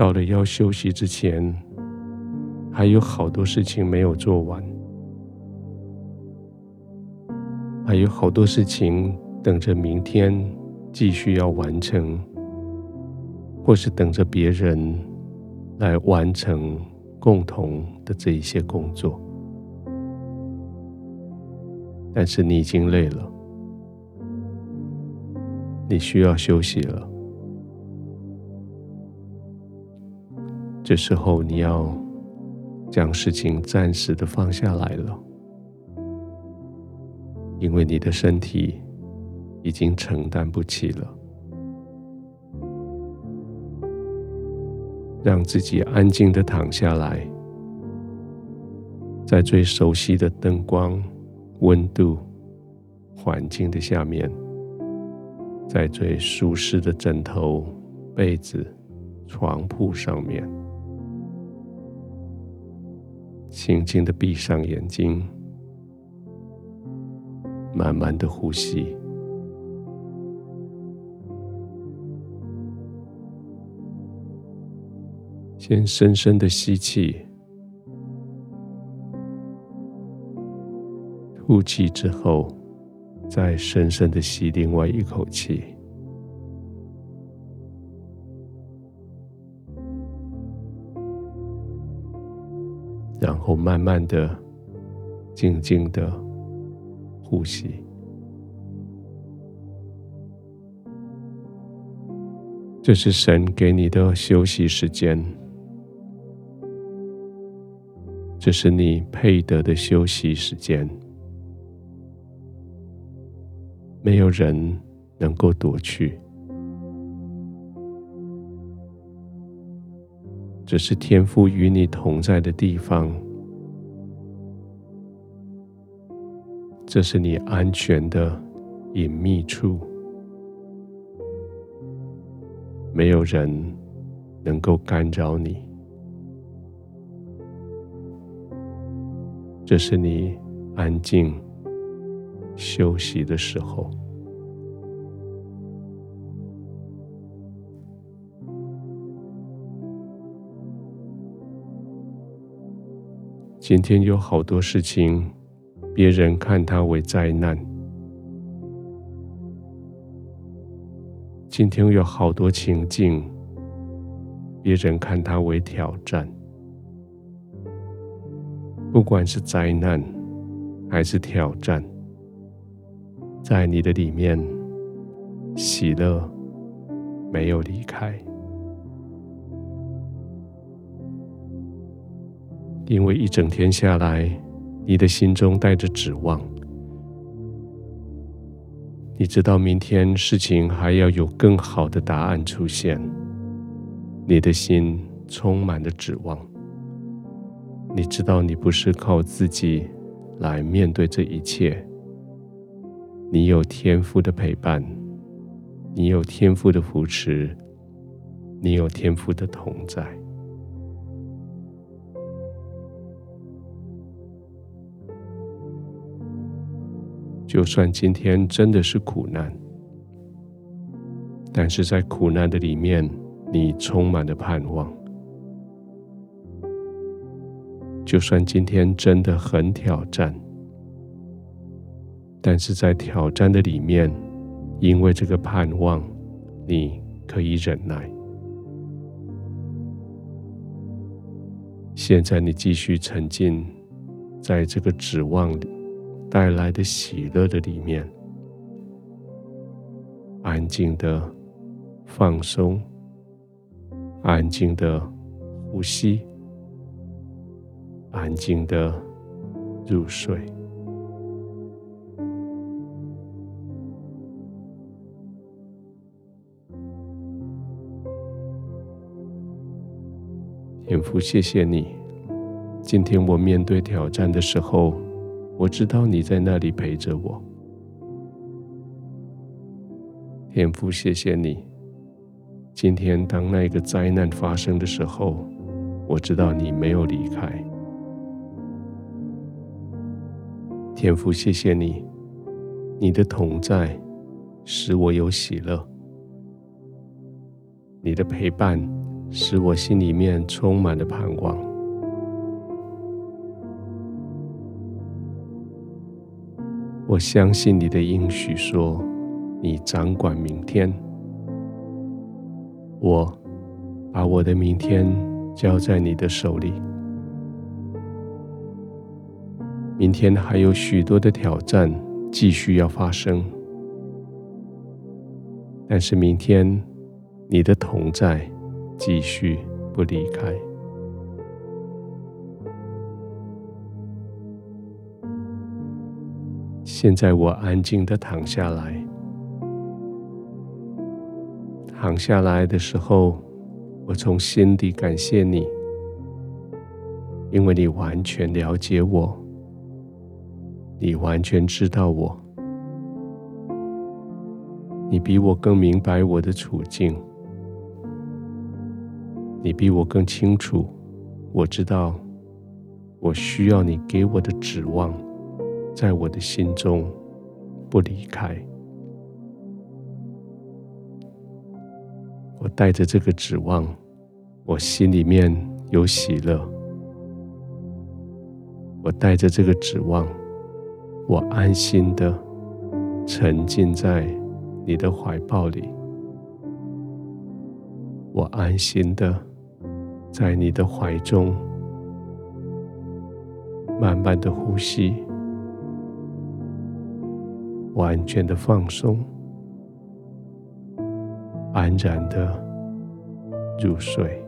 到了要休息之前，还有好多事情没有做完，还有好多事情等着明天继续要完成，或是等着别人来完成共同的这一些工作。但是你已经累了，你需要休息了。这时候你要。将事情暂时的放下来了，因为你的身体已经承担不起了。让自己安静的躺下来，在最熟悉的灯光、温度、环境的下面，在最舒适的枕头、被子、床铺上面。轻轻的闭上眼睛，慢慢的呼吸，先深深的吸气，吐气之后，再深深的吸另外一口气。后慢慢的、静静的呼吸，这是神给你的休息时间，这是你配得的休息时间，没有人能够夺去。这是天父与你同在的地方，这是你安全的隐秘处，没有人能够干扰你。这是你安静休息的时候。今天有好多事情，别人看它为灾难；今天有好多情境，别人看它为挑战。不管是灾难还是挑战，在你的里面，喜乐没有离开。因为一整天下来，你的心中带着指望，你知道明天事情还要有更好的答案出现，你的心充满了指望。你知道你不是靠自己来面对这一切，你有天父的陪伴，你有天父的扶持，你有天父的同在。就算今天真的是苦难，但是在苦难的里面，你充满了盼望。就算今天真的很挑战，但是在挑战的里面，因为这个盼望，你可以忍耐。现在你继续沉浸在这个指望里。带来的喜乐的里面，安静的放松，安静的呼吸，安静的入睡。天父，谢谢你，今天我面对挑战的时候。我知道你在那里陪着我，天父，谢谢你。今天当那个灾难发生的时候，我知道你没有离开。天父，谢谢你，你的同在使我有喜乐，你的陪伴使我心里面充满了盼望。我相信你的应许说，你掌管明天。我把我的明天交在你的手里。明天还有许多的挑战继续要发生，但是明天你的同在继续不离开。现在我安静的躺下来，躺下来的时候，我从心底感谢你，因为你完全了解我。你完全知道我，你比我更明白我的处境，你比我更清楚，我知道我需要你给我的指望，在我的心中不离开。我带着这个指望，我心里面有喜乐。我带着这个指望。我安心的沉浸在你的怀抱里，我安心的在你的怀中慢慢的呼吸，完全的放松，安然的入睡。